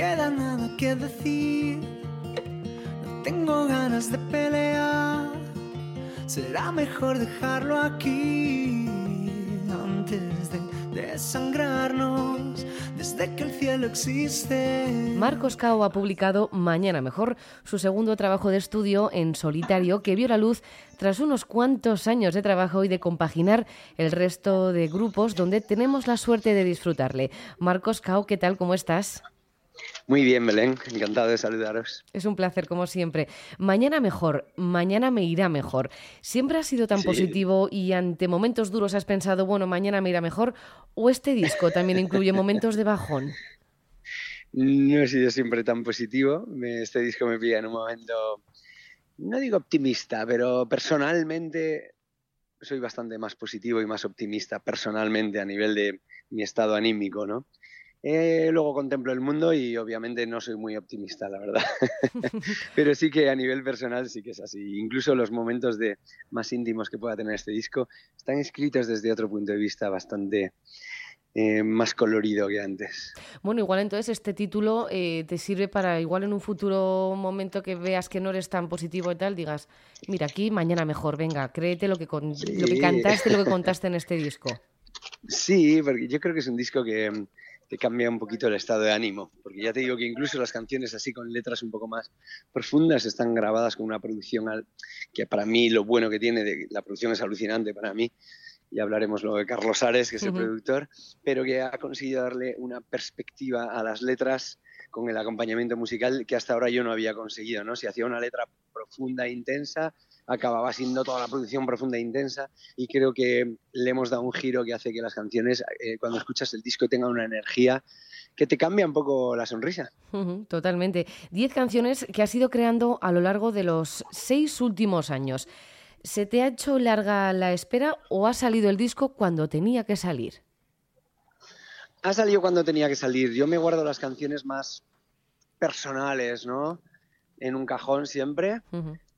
queda nada que decir. No tengo ganas de pelear. Será mejor dejarlo aquí antes de desangrarnos desde que el cielo existe. Marcos Cao ha publicado Mañana Mejor, su segundo trabajo de estudio en solitario que vio la luz tras unos cuantos años de trabajo y de compaginar el resto de grupos donde tenemos la suerte de disfrutarle. Marcos Cao, ¿qué tal? ¿Cómo estás? Muy bien, Belén, encantado de saludaros. Es un placer, como siempre. Mañana mejor, mañana me irá mejor. ¿Siempre has sido tan positivo y ante momentos duros has pensado, bueno, mañana me irá mejor? ¿O este disco también incluye momentos de bajón? No he sido siempre tan positivo. Este disco me pilla en un momento, no digo optimista, pero personalmente soy bastante más positivo y más optimista personalmente a nivel de mi estado anímico, ¿no? Eh, luego contemplo el mundo y obviamente no soy muy optimista, la verdad. Pero sí que a nivel personal sí que es así. Incluso los momentos de más íntimos que pueda tener este disco están escritos desde otro punto de vista bastante eh, más colorido que antes. Bueno, igual entonces este título eh, te sirve para igual en un futuro momento que veas que no eres tan positivo y tal, digas, mira, aquí mañana mejor, venga, créete lo que, lo que cantaste, lo que contaste en este disco. Sí, porque yo creo que es un disco que te cambia un poquito el estado de ánimo, porque ya te digo que incluso las canciones así con letras un poco más profundas están grabadas con una producción que para mí lo bueno que tiene, de, la producción es alucinante para mí, y hablaremos luego de Carlos Ares, que es el productor, pero que ha conseguido darle una perspectiva a las letras con el acompañamiento musical que hasta ahora yo no había conseguido, ¿no? Si hacía una letra profunda e intensa, acababa siendo toda la producción profunda e intensa y creo que le hemos dado un giro que hace que las canciones, eh, cuando escuchas el disco, tengan una energía que te cambia un poco la sonrisa. totalmente. Diez canciones que has ido creando a lo largo de los seis últimos años. ¿Se te ha hecho larga la espera o ha salido el disco cuando tenía que salir? Ha salido cuando tenía que salir. Yo me guardo las canciones más personales, ¿no? En un cajón siempre.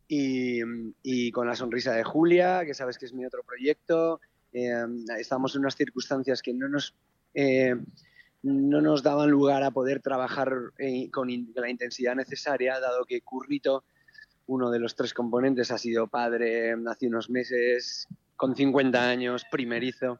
Y, con la sonrisa de Julia, que sabes que es mi otro proyecto. Eh, estamos en unas circunstancias que no nos, eh, no nos daban lugar a poder trabajar eh, con la intensidad necesaria, dado que Currito, uno de los tres componentes, ha sido padre hace unos meses, con 50 años, primerizo,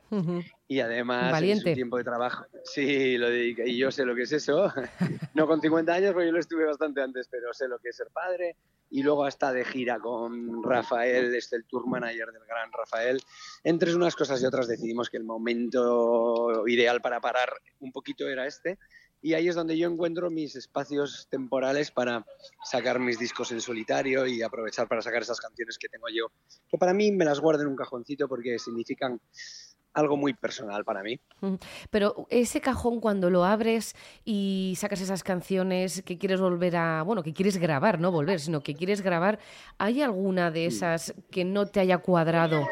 y además Valiente. su tiempo de trabajo. Sí, lo y yo sé lo que es eso. no con 50 años, porque yo lo estuve bastante antes, pero sé lo que es ser padre, y luego hasta de gira con Rafael, es el tour manager del gran Rafael. Entre unas cosas y otras decidimos que el momento ideal para parar un poquito era este y ahí es donde yo encuentro mis espacios temporales para sacar mis discos en solitario y aprovechar para sacar esas canciones que tengo yo, que para mí me las guardo en un cajoncito porque significan algo muy personal para mí. Pero ese cajón cuando lo abres y sacas esas canciones que quieres volver a, bueno, que quieres grabar, no volver, sino que quieres grabar, ¿hay alguna de esas que no te haya cuadrado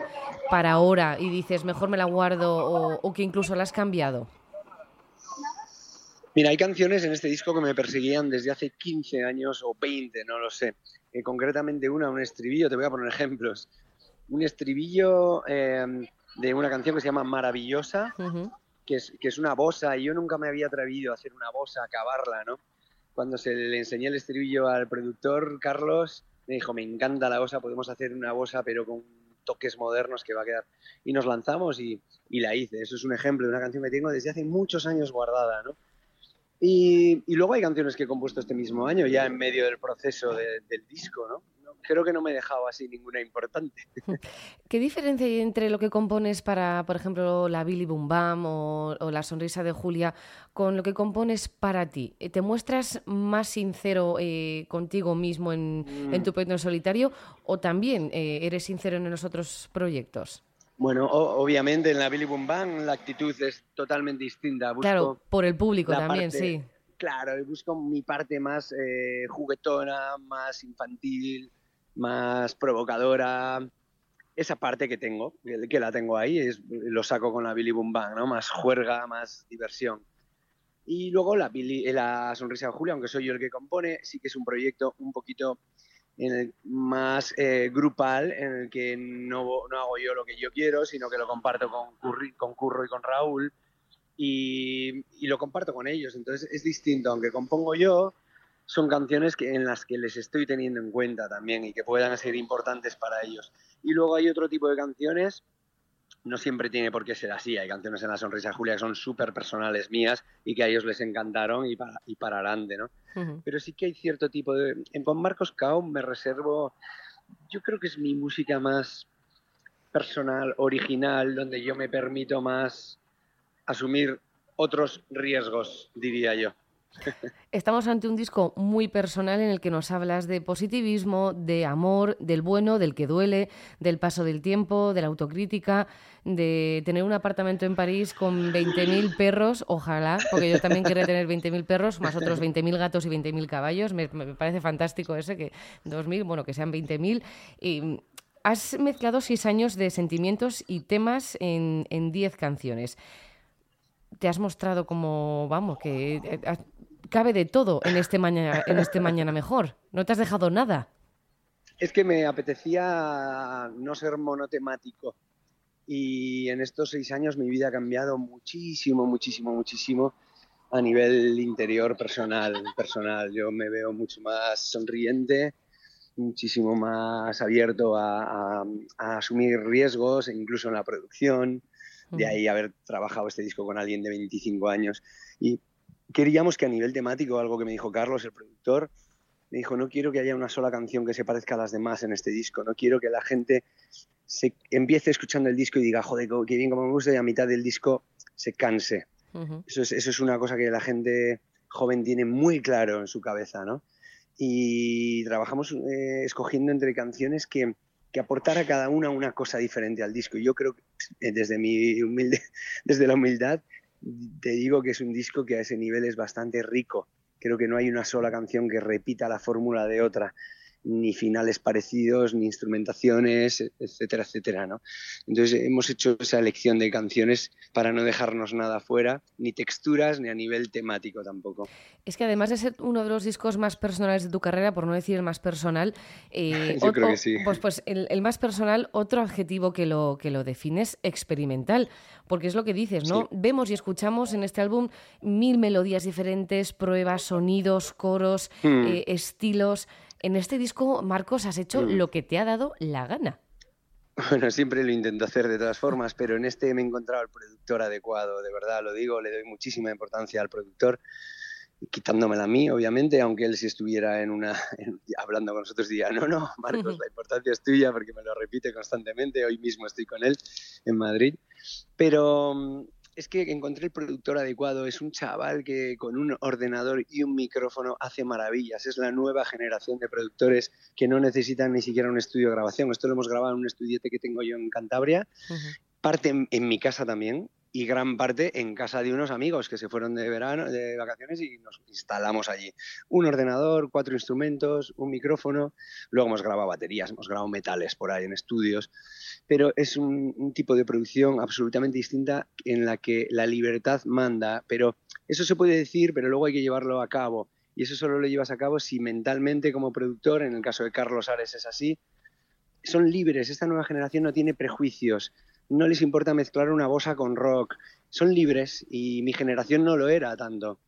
para ahora y dices, mejor me la guardo o, que incluso la has cambiado? Mira, hay canciones en este disco que me perseguían desde hace 15 años o 20, no lo sé. Eh, concretamente una, un estribillo, te voy a poner ejemplos. Un estribillo... Eh, de una canción que se llama Maravillosa, que, es, que es una bosa, y yo nunca me había atrevido a hacer una bosa, a acabarla, ¿no? Cuando se le enseñé el estribillo al productor, Carlos, me dijo, me encanta la bosa, podemos hacer una bosa, pero con toques modernos que va a quedar. Y nos lanzamos y, y la hice. Eso es un ejemplo de una canción que tengo desde hace muchos años guardada, ¿no? Y, y, luego hay canciones que he compuesto este mismo año, ya en medio del proceso del disco, ¿no? creo que no me he dejado así ninguna importante. ¿Qué diferencia hay entre lo que compones para, por ejemplo, la Billy Boom Bam o, La Sonrisa de Julia con lo que compones para ti? ¿Te muestras más sincero eh, contigo mismo en, mm. tu proyecto en solitario o también eh, eres sincero en los otros proyectos? Bueno, obviamente en la Billy Boom Bam la actitud es totalmente distinta. claro, por el público también, sí. Claro, busco mi parte más eh, juguetona, más infantil, más provocadora. Esa parte que tengo, que la tengo ahí, es, lo saco con la Billy Boom Bang, ¿no? Más juerga, más diversión. Y luego la, la Sonrisa de Julia, aunque soy yo el que compone, sí que es un proyecto un poquito más eh, grupal, en el que no, no, hago yo lo que yo quiero, sino que lo comparto con, con Curro y con Raúl y, lo comparto con ellos. Entonces es distinto, aunque compongo yo, son canciones que, en las que les estoy teniendo en cuenta también y que puedan ser importantes para ellos. Y luego hay otro tipo de canciones, no siempre tiene por qué ser así, hay canciones en La Sonrisa Julia que son súper personales mías y que a ellos les encantaron y para, y para adelante, ¿no? Pero sí que hay cierto tipo de... En Con Marcos Cao me reservo, yo creo que es mi música más personal, original, donde yo me permito más asumir otros riesgos, diría yo. Estamos ante un disco muy personal en el que nos hablas de positivismo, de amor, del bueno, del que duele, del paso del tiempo, de la autocrítica, de tener un apartamento en París con 20.000 perros, ojalá, porque yo también quería tener 20.000 perros, más otros 20.000 gatos y 20.000 caballos. Me, parece fantástico ese, que 2.000, bueno, que sean 20.000. Y has mezclado seis años de sentimientos y temas en 10 canciones te has mostrado como, vamos, que eh, cabe de todo en este mañana, en este mañana mejor. No te has dejado nada. Es que me apetecía no ser monotemático. Y en estos seis años mi vida ha cambiado muchísimo, muchísimo, muchísimo a nivel interior personal. personal. Yo me veo mucho más sonriente, muchísimo más abierto a, a asumir riesgos, incluso en la producción de ahí haber trabajado este disco con alguien de 25 años. Y queríamos que a nivel temático, algo que me dijo Carlos, el productor, me dijo, no quiero que haya una sola canción que se parezca a las demás en este disco, no quiero que la gente se empiece escuchando el disco y diga, joder, qué bien como me gusta, y a mitad del disco se canse. eso, es, eso es una cosa que la gente joven tiene muy claro en su cabeza, ¿no? Y trabajamos eh, escogiendo entre canciones que, que aportara cada una una cosa diferente al disco. Yo creo que eh, desde mi humilde, desde la humildad, te digo que es un disco que a ese nivel es bastante rico. Creo que no hay una sola canción que repita la fórmula de otra ni finales parecidos, ni instrumentaciones, etcétera, etcétera, ¿no? Entonces hemos hecho esa elección de canciones para no dejarnos nada fuera, ni texturas, ni a nivel temático tampoco. Es que además de ser uno de los discos más personales de tu carrera, por no decir el más personal, eh, Yo creo que sí. pues, pues el, más personal, otro adjetivo que lo, que lo define es experimental, porque es lo que dices, ¿no? Vemos y escuchamos en este álbum mil melodías diferentes, pruebas, sonidos, coros, hmm. eh, estilos. En este disco, Marcos, has hecho mm. lo que te ha dado la gana. Bueno, siempre lo intento hacer de todas formas, pero en este me he encontrado el productor adecuado, de verdad lo digo, le doy muchísima importancia al productor, quitándomela a mí, obviamente, aunque él si estuviera en una hablando con nosotros diría, no, no, Marcos, la importancia es tuya porque me lo repite constantemente, hoy mismo estoy con él en Madrid, pero mm, es que encontré el productor adecuado. Es un chaval que con un ordenador y un micrófono hace maravillas. Es la nueva generación de productores que no necesitan ni siquiera un estudio de grabación. Esto lo hemos grabado en un estudiete que tengo yo en Cantabria. Parte en, mi casa también y gran parte en casa de unos amigos que se fueron de verano, de vacaciones y nos instalamos allí. Un ordenador, cuatro instrumentos, un micrófono. Luego hemos grabado baterías, hemos grabado metales por ahí en estudios pero es un, tipo de producción absolutamente distinta en la que la libertad manda, pero eso se puede decir, pero luego hay que llevarlo a cabo. Y eso solo lo llevas a cabo si mentalmente como productor, en el caso de Carlos Ares es así, son libres. Esta nueva generación no tiene prejuicios, no les importa mezclar una bosa con rock, son libres y mi generación no lo era tanto.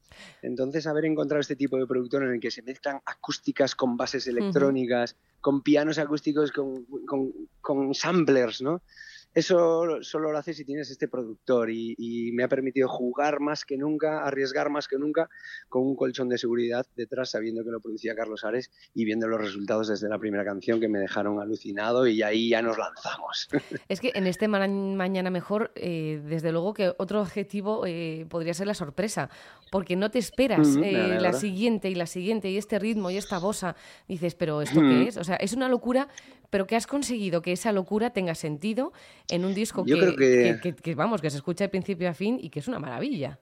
Entonces, haber encontrado este tipo de productor en el que se mezclan acústicas con bases electrónicas, con pianos acústicos, con, con, con samplers, ¿no? Eso solo lo haces si tienes este productor y, me ha permitido jugar más que nunca, arriesgar más que nunca con un colchón de seguridad detrás, sabiendo que lo producía Carlos Ares y viendo los resultados desde la primera canción que me dejaron alucinado y ahí ya nos lanzamos. Es que en este Mañana Mejor, eh, desde luego que otro objetivo eh, podría ser la sorpresa, porque no te esperas eh, la siguiente y la siguiente y este ritmo y esta bosa. Dices, pero ¿esto qué es? O sea, es una locura, pero que has conseguido que esa locura tenga sentido en un disco que, vamos, que se escucha de principio a fin y que es una maravilla.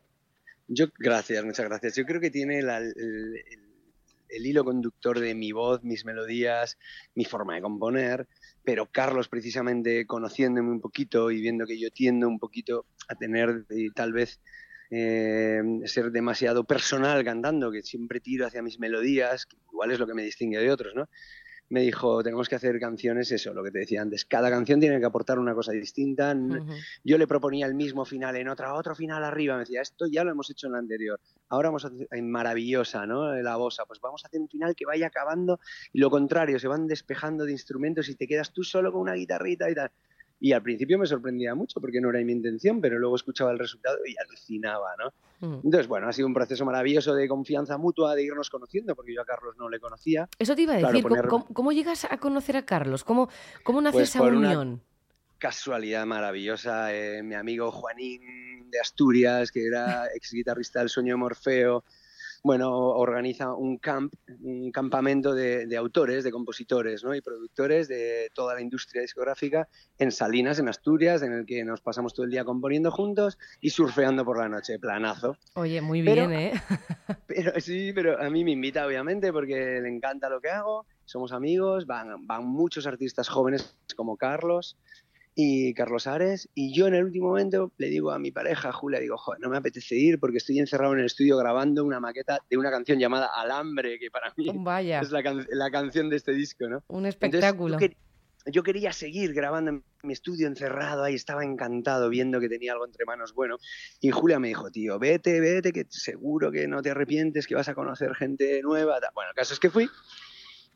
Yo, gracias, muchas gracias. Yo creo que tiene el, hilo conductor de mi voz, mis melodías, mi forma de componer, pero Carlos precisamente conociéndome un poquito y viendo que yo tiendo un poquito a tener tal vez eh, ser demasiado personal cantando, que siempre tiro hacia mis melodías, que igual es lo que me distingue de otros, ¿no? Me dijo, tenemos que hacer canciones, eso, lo que te decía antes, cada canción tiene que aportar una cosa distinta. Yo le proponía el mismo final en otra, otro final arriba, me decía, esto ya lo hemos hecho en la anterior, ahora vamos a hacer en maravillosa, ¿no? La bosa, pues vamos a hacer un final que vaya acabando y lo contrario, se van despejando de instrumentos y te quedas tú solo con una guitarrita y tal. Y al principio me sorprendía mucho porque no era mi intención, pero luego escuchaba el resultado y alucinaba, ¿no? Mm. Entonces, bueno, ha sido un proceso maravilloso de confianza mutua, de irnos conociendo, porque yo a Carlos no le conocía. Eso te iba a decir, ¿cómo, llegas a conocer a Carlos? ¿Cómo, cómo nace pues esa unión? casualidad maravillosa, eh, mi amigo Juanín de Asturias, que era ex guitarrista del Sueño de Morfeo, bueno, organiza un camp, un campamento de, autores, de compositores ¿no? y productores de toda la industria discográfica en Salinas, en Asturias, en el que nos pasamos todo el día componiendo juntos y surfeando por la noche, planazo. Oye, muy bien, ¿eh? Pero sí, pero a mí me invita obviamente porque le encanta lo que hago, somos amigos, van, van muchos artistas jóvenes como Carlos, y Carlos Ares. Y yo en el último momento le digo a mi pareja, Julia, digo, joder, no me apetece ir porque estoy encerrado en el estudio grabando una maqueta de una canción llamada Alambre, que para mí es la, canción de este disco, ¿no? Un espectáculo. yo, quería seguir grabando en mi estudio encerrado, ahí estaba encantado viendo que tenía algo entre manos bueno. Y Julia me dijo, tío, vete, vete, que seguro que no te arrepientes, que vas a conocer gente nueva. Bueno, el caso es que fui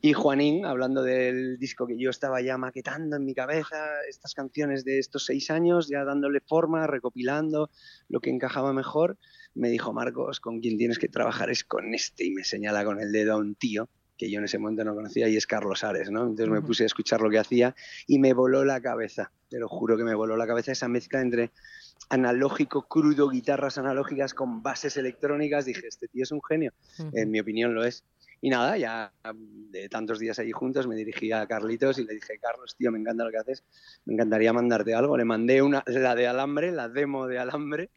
y Juanín, hablando del disco que yo estaba ya maquetando en mi cabeza, estas canciones de estos seis años, ya dándole forma, recopilando lo que encajaba mejor, me dijo, Marcos, con quien tienes que trabajar es con este, y me señala con el dedo a un tío que yo en ese momento no conocía y es Carlos Ares, ¿no? Entonces me puse a escuchar lo que hacía y me voló la cabeza, te lo juro que me voló la cabeza esa mezcla entre analógico, crudo, guitarras analógicas con bases electrónicas, dije, este tío es un genio, en mi opinión lo es. Y nada, ya de tantos días allí juntos me dirigí a Carlitos y le dije, Carlos, tío, me encanta lo que haces, me encantaría mandarte algo. Le mandé una, la de Alambre, la demo de Alambre,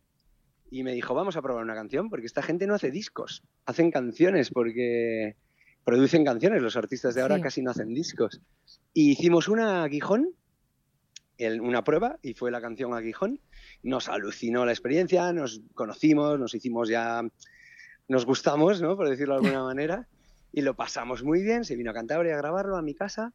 y me dijo, vamos a probar una canción, porque esta gente no hace discos, hacen canciones, porque producen canciones, los artistas de ahora casi no hacen discos. Y hicimos una Aguijón, una prueba, y fue la canción Aguijón. Nos alucinó la experiencia, nos conocimos, nos hicimos ya, nos gustamos, ¿no? Por decirlo de alguna manera y lo pasamos muy bien. Se vino a Cantabria a grabarlo a mi casa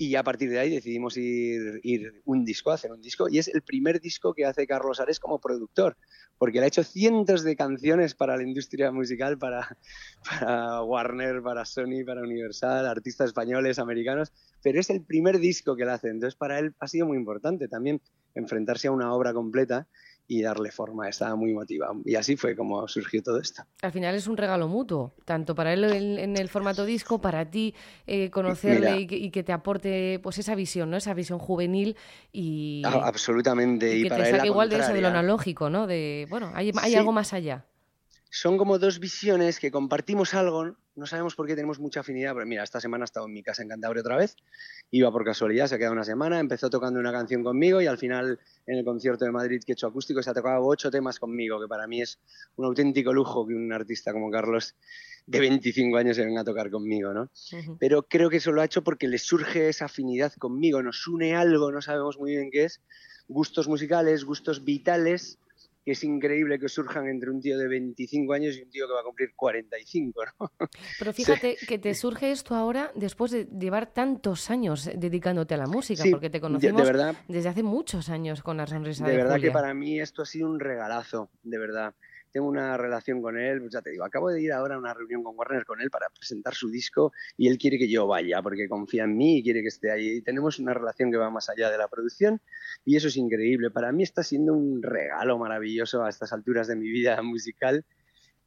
y a partir de ahí decidimos ir, ir un disco, hacer un disco. Y es el primer disco que hace Carlos Ares como productor, porque él ha hecho cientos de canciones para la industria musical, para, Warner, para Sony, para Universal, artistas españoles, americanos, pero es el primer disco que él hace. Entonces para él ha sido muy importante también enfrentarse a una obra completa y darle forma. Estaba muy motivado. Y así fue como surgió todo esto. Al final es un regalo mutuo, tanto para él en, el formato disco, para ti eh, conocerle y que, te aporte pues esa visión, ¿no? Esa visión juvenil y... Ah, absolutamente. Y, que te saque igual de eso, de lo analógico, ¿no? De, bueno, hay, hay algo más allá son como dos visiones que compartimos algo, no sabemos por qué tenemos mucha afinidad, pero mira, esta semana he estado en mi casa en Cantabria otra vez, iba por casualidad, se ha quedado una semana, empezó tocando una canción conmigo y al final en el concierto de Madrid que he hecho acústico se ha tocado ocho temas conmigo, que para mí es un auténtico lujo que un artista como Carlos de 25 años se venga a tocar conmigo, ¿no? Pero creo que eso lo ha hecho porque le surge esa afinidad conmigo, nos une algo, no sabemos muy bien qué es, gustos musicales, gustos vitales, que es increíble que surjan entre un tío de 25 años y un tío que va a cumplir 45, ¿no? Pero fíjate que te surge esto ahora después de llevar tantos años dedicándote a la música, porque te conocemos desde hace muchos años con la sonrisa de De verdad que para mí esto ha sido un regalazo, de verdad tengo una relación con él, pues ya te digo, acabo de ir ahora a una reunión con Warner con él para presentar su disco y él quiere que yo vaya porque confía en mí y quiere que esté ahí. Y tenemos una relación que va más allá de la producción y eso es increíble. Para mí está siendo un regalo maravilloso a estas alturas de mi vida musical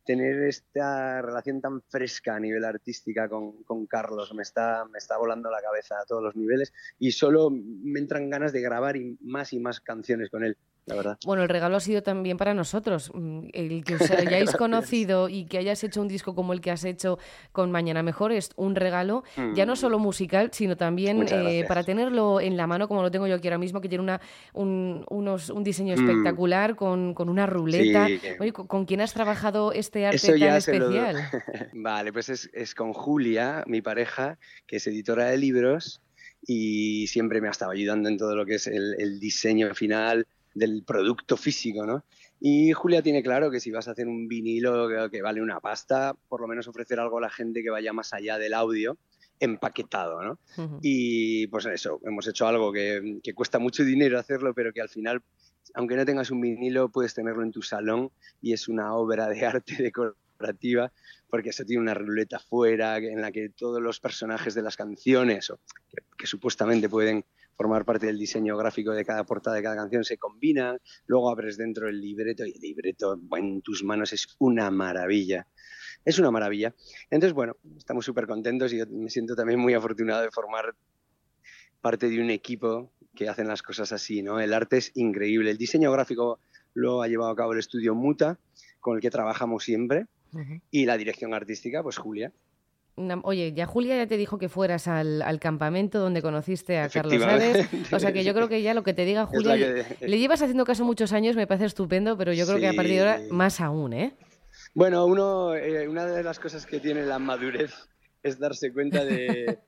tener esta relación tan fresca a nivel artística con, con, Carlos me está, me está volando la cabeza a todos los niveles y solo me entran ganas de grabar y más y más canciones con él la verdad. Bueno, el regalo ha sido también para nosotros. Mm, el que os hayáis conocido y que hayas hecho un disco como el que has hecho con Mañana Mejor es un regalo, ya no mm. solo musical, sino también eh, para tenerlo en la mano, como lo tengo yo aquí ahora mismo, que tiene una, un, unos, un diseño mm. espectacular con, con, una ruleta. ¿con, quién has trabajado este arte tan especial? vale, pues es, es con Julia, mi pareja, que es editora de libros y siempre me ha estado ayudando en todo lo que es el, el diseño final del producto físico, ¿no? Y Julia tiene claro que si vas a hacer un vinilo que, vale una pasta, por lo menos ofrecer algo a la gente que vaya más allá del audio empaquetado, ¿no? Y pues eso, hemos hecho algo que, que, cuesta mucho dinero hacerlo, pero que al final, aunque no tengas un vinilo, puedes tenerlo en tu salón y es una obra de arte decorativa porque eso tiene una ruleta fuera en la que todos los personajes de las canciones, que, que supuestamente pueden formar parte del diseño gráfico de cada portada de cada canción, se combinan, luego abres dentro el libreto y el libreto en tus manos es una maravilla. Es una maravilla. Entonces, bueno, estamos súper contentos y yo me siento también muy afortunado de formar parte de un equipo que hacen las cosas así, ¿no? El arte es increíble. El diseño gráfico lo ha llevado a cabo el estudio Muta, con el que trabajamos siempre, y la dirección artística, pues Julia. Oye, ya Julia ya te dijo que fueras al, campamento donde conociste a Carlos Ares. O sea que yo creo que ya lo que te diga Julia, le llevas haciendo caso muchos años, me parece estupendo, pero yo creo que a partir de ahora más aún, ¿eh? Bueno, uno, eh, una de las cosas que tiene la madurez es darse cuenta de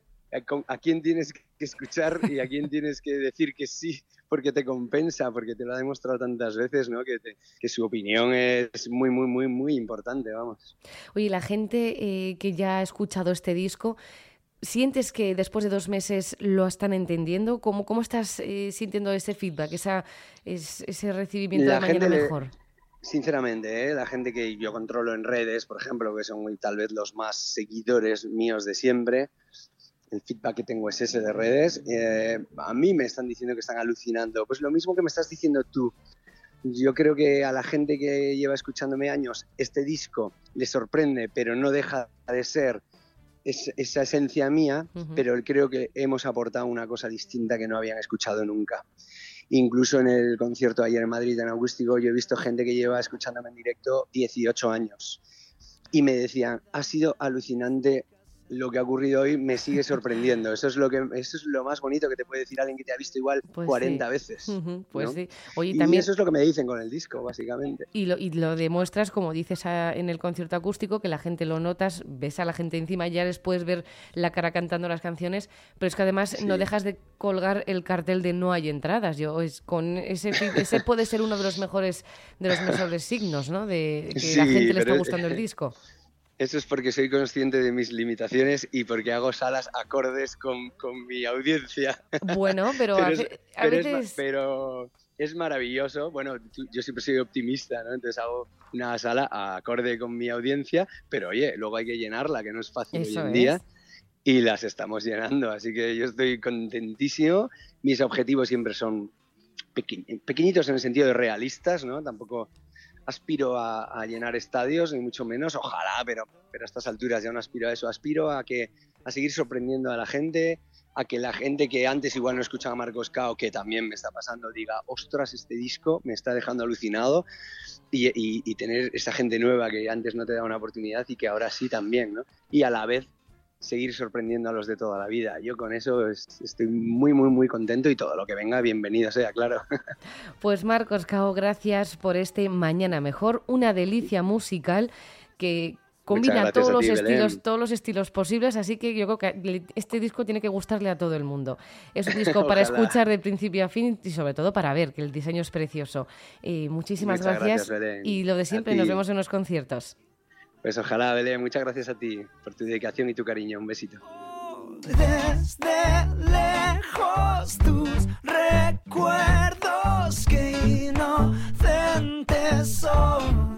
a quién tienes que escuchar y a quién tienes que decir que sí porque te compensa, porque te lo ha demostrado tantas veces, ¿no? Que, que su opinión es muy, muy, muy, muy importante, vamos. Oye, la gente eh, que ya ha escuchado este disco, ¿Sientes que después de dos meses lo están entendiendo? ¿Cómo, cómo estás eh, sintiendo ese feedback, esa, ese recibimiento de mañana mejor? Sinceramente, ¿eh? la gente que yo controlo en redes, por ejemplo, que son tal vez los más seguidores míos de siempre, el feedback que tengo es ese de redes. Eh, a mí me están diciendo que están alucinando. Pues lo mismo que me estás diciendo tú. Yo creo que a la gente que lleva escuchándome años, este disco le sorprende, pero no deja de ser esa esencia mía, pero creo que hemos aportado una cosa distinta que no habían escuchado nunca. Incluso en el concierto ayer en Madrid, en Augústico, yo he visto gente que lleva escuchándome en directo 18 años. Y me decían, ha sido alucinante lo que ha ocurrido hoy me sigue sorprendiendo. Eso es lo que eso es lo más bonito que te puede decir alguien que te ha visto igual 40 pues veces. pues sí. y también... eso es lo que me dicen con el disco, básicamente. Y lo, y lo demuestras, como dices en el concierto acústico, que la gente lo notas, ves a la gente encima, ya les puedes ver la cara cantando las canciones, pero es que además no dejas de colgar el cartel de no hay entradas. Yo es con ese ese puede ser uno de los mejores de los mejores signos, ¿no? De que la gente le está gustando el disco. Eso es porque soy consciente de mis limitaciones y porque hago salas acordes con, con mi audiencia. Bueno, pero, a, veces... pero es maravilloso. Bueno, yo siempre soy optimista, ¿no? Entonces hago una sala acorde con mi audiencia, pero oye, luego hay que llenarla, que no es fácil hoy en día. Y las estamos llenando, así que yo estoy contentísimo. Mis objetivos siempre son pequeñitos en el sentido de realistas, ¿no? Tampoco aspiro a, llenar estadios, ni mucho menos, ojalá, pero, a estas alturas ya no aspiro a eso, aspiro a, que, a seguir sorprendiendo a la gente, a que la gente que antes igual no escuchaba a Marcos Cao, que también me está pasando, diga, ostras, este disco me está dejando alucinado, y, y, tener esa gente nueva que antes no te daba una oportunidad y que ahora sí también, ¿no? Y a la vez seguir sorprendiendo a los de toda la vida. Yo con eso estoy muy, muy, muy contento y todo lo que venga, bienvenido sea, claro. Pues Marcos Cao, gracias por este Mañana Mejor, una delicia musical que combina todos los estilos, todos los estilos posibles, así que yo creo que este disco tiene que gustarle a todo el mundo. Es un disco para escuchar de principio a fin y sobre todo para ver que el diseño es precioso. Y muchísimas gracias, y lo de siempre, nos vemos en los conciertos. Pues ojalá, Belén, muchas gracias a ti por tu dedicación y tu cariño. Un besito. Desde lejos tus recuerdos que inocentes son.